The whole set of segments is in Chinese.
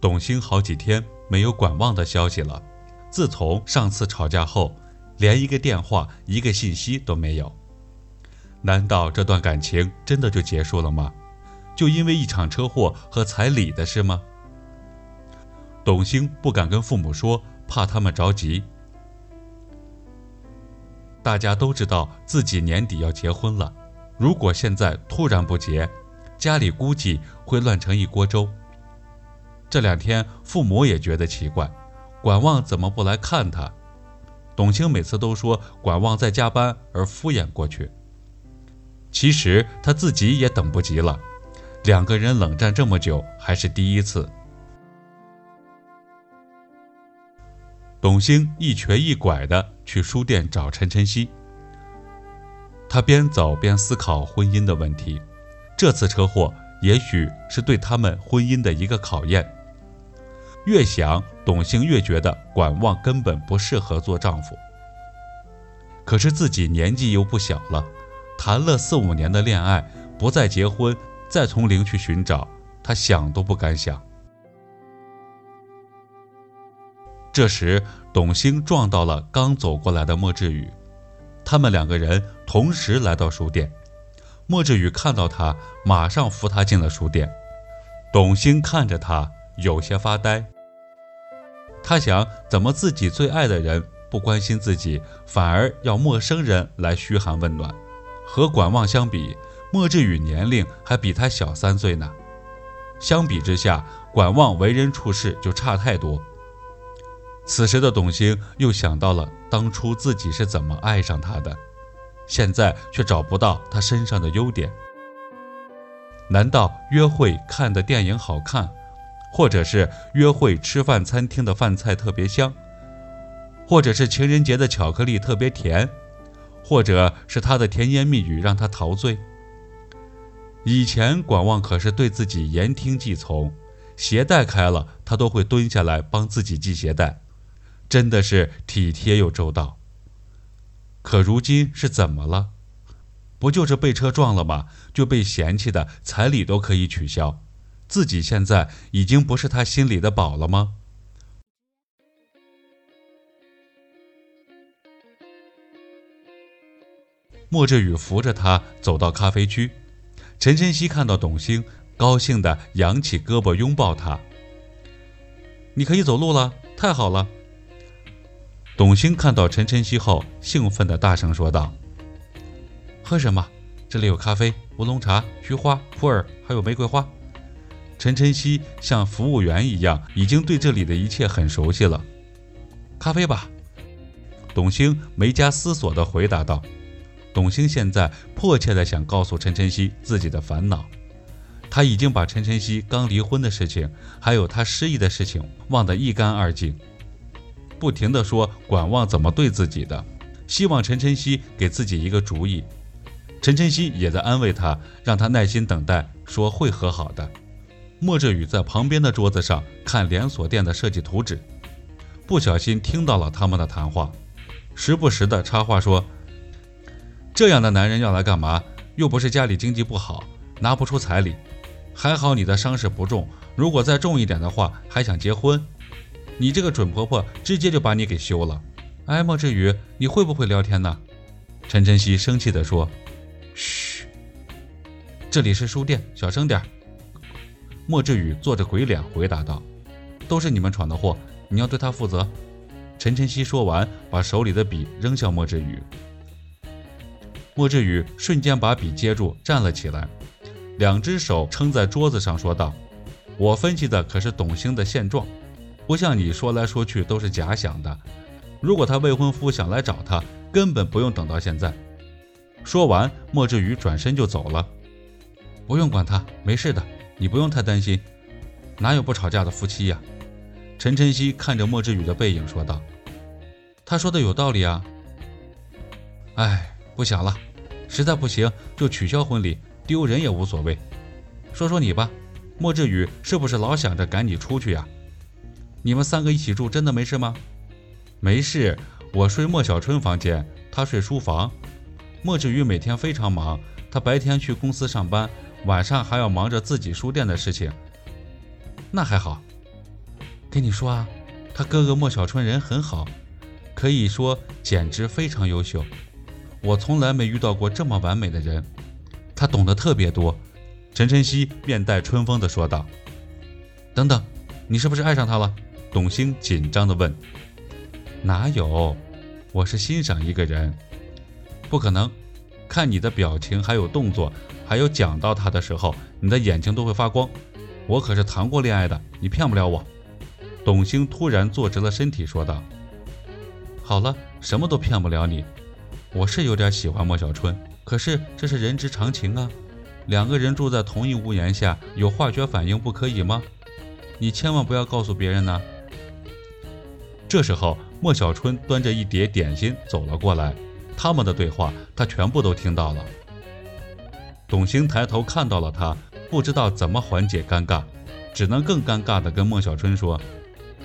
董卿好几天没有管望的消息了。自从上次吵架后，连一个电话、一个信息都没有。难道这段感情真的就结束了吗？就因为一场车祸和彩礼的事吗？董卿不敢跟父母说，怕他们着急。大家都知道自己年底要结婚了，如果现在突然不结，家里估计会乱成一锅粥。这两天父母也觉得奇怪，管望怎么不来看他？董卿每次都说管望在加班，而敷衍过去。其实他自己也等不及了，两个人冷战这么久还是第一次。董卿一瘸一拐地去书店找陈晨曦。他边走边思考婚姻的问题。这次车祸也许是对他们婚姻的一个考验。越想，董卿越觉得管望根本不适合做丈夫。可是自己年纪又不小了，谈了四五年的恋爱，不再结婚，再从零去寻找，他想都不敢想。这时，董卿撞到了刚走过来的莫志宇，他们两个人同时来到书店。莫志宇看到他，马上扶他进了书店。董卿看着他，有些发呆。他想，怎么自己最爱的人不关心自己，反而要陌生人来嘘寒问暖？和管望相比，莫志宇年龄还比他小三岁呢。相比之下，管望为人处事就差太多。此时的董卿又想到了当初自己是怎么爱上他的，现在却找不到他身上的优点。难道约会看的电影好看，或者是约会吃饭餐厅的饭菜特别香，或者是情人节的巧克力特别甜，或者是他的甜言蜜语让他陶醉？以前管望可是对自己言听计从，鞋带开了他都会蹲下来帮自己系鞋带。真的是体贴又周到。可如今是怎么了？不就是被车撞了吗？就被嫌弃的彩礼都可以取消，自己现在已经不是他心里的宝了吗？莫志宇扶着他走到咖啡区，陈晨曦看到董卿，高兴的扬起胳膊拥抱他。你可以走路了，太好了。董卿看到陈晨曦后，兴奋地大声说道：“喝什么？这里有咖啡、乌龙茶、菊花、普洱，还有玫瑰花。”陈晨曦像服务员一样，已经对这里的一切很熟悉了。咖啡吧。董卿没加思索地回答道。董卿现在迫切地想告诉陈晨曦自己的烦恼，他已经把陈晨曦刚离婚的事情，还有他失忆的事情忘得一干二净。不停地说管望怎么对自己的，希望陈晨曦给自己一个主意。陈晨曦也在安慰他，让他耐心等待，说会和好的。莫志宇在旁边的桌子上看连锁店的设计图纸，不小心听到了他们的谈话，时不时的插话说：“这样的男人要来干嘛？又不是家里经济不好，拿不出彩礼。还好你的伤势不重，如果再重一点的话，还想结婚。”你这个准婆婆直接就把你给休了！哎，莫志宇，你会不会聊天呢？陈晨曦生气地说：“嘘，这里是书店，小声点。”莫志宇做着鬼脸回答道：“都是你们闯的祸，你要对他负责。”陈晨曦说完，把手里的笔扔向莫志宇。莫志宇瞬间把笔接住，站了起来，两只手撑在桌子上，说道：“我分析的可是董卿的现状。”不像你说来说去都是假想的。如果他未婚夫想来找他，根本不用等到现在。说完，莫志宇转身就走了。不用管他，没事的，你不用太担心。哪有不吵架的夫妻呀？陈晨曦看着莫志宇的背影说道：“他说的有道理啊。”哎，不想了，实在不行就取消婚礼，丢人也无所谓。说说你吧，莫志宇是不是老想着赶你出去呀？你们三个一起住，真的没事吗？没事，我睡莫小春房间，他睡书房。莫志宇每天非常忙，他白天去公司上班，晚上还要忙着自己书店的事情。那还好，跟你说啊，他哥哥莫小春人很好，可以说简直非常优秀。我从来没遇到过这么完美的人，他懂得特别多。陈晨曦面带春风地说道：“等等，你是不是爱上他了？”董卿紧张地问。“哪有，我是欣赏一个人。不可能，看你的表情，还有动作，还有讲到他的时候，你的眼睛都会发光。我可是谈过恋爱的，你骗不了我。”董卿突然坐直了身体，说道：“好了，什么都骗不了你。”我是有点喜欢莫小春，可是这是人之常情啊。两个人住在同一屋檐下，有化学反应不可以吗？你千万不要告诉别人呢。这时候，莫小春端着一碟点心走了过来，他们的对话他全部都听到了。董卿抬头看到了他，不知道怎么缓解尴尬，只能更尴尬地跟莫小春说：“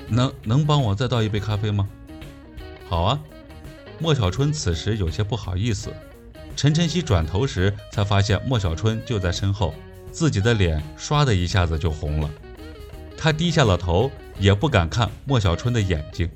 能能帮我再倒一杯咖啡吗？”“好啊。”莫小春此时有些不好意思，陈晨曦转头时才发现莫小春就在身后，自己的脸唰的一下子就红了。他低下了头，也不敢看莫小春的眼睛。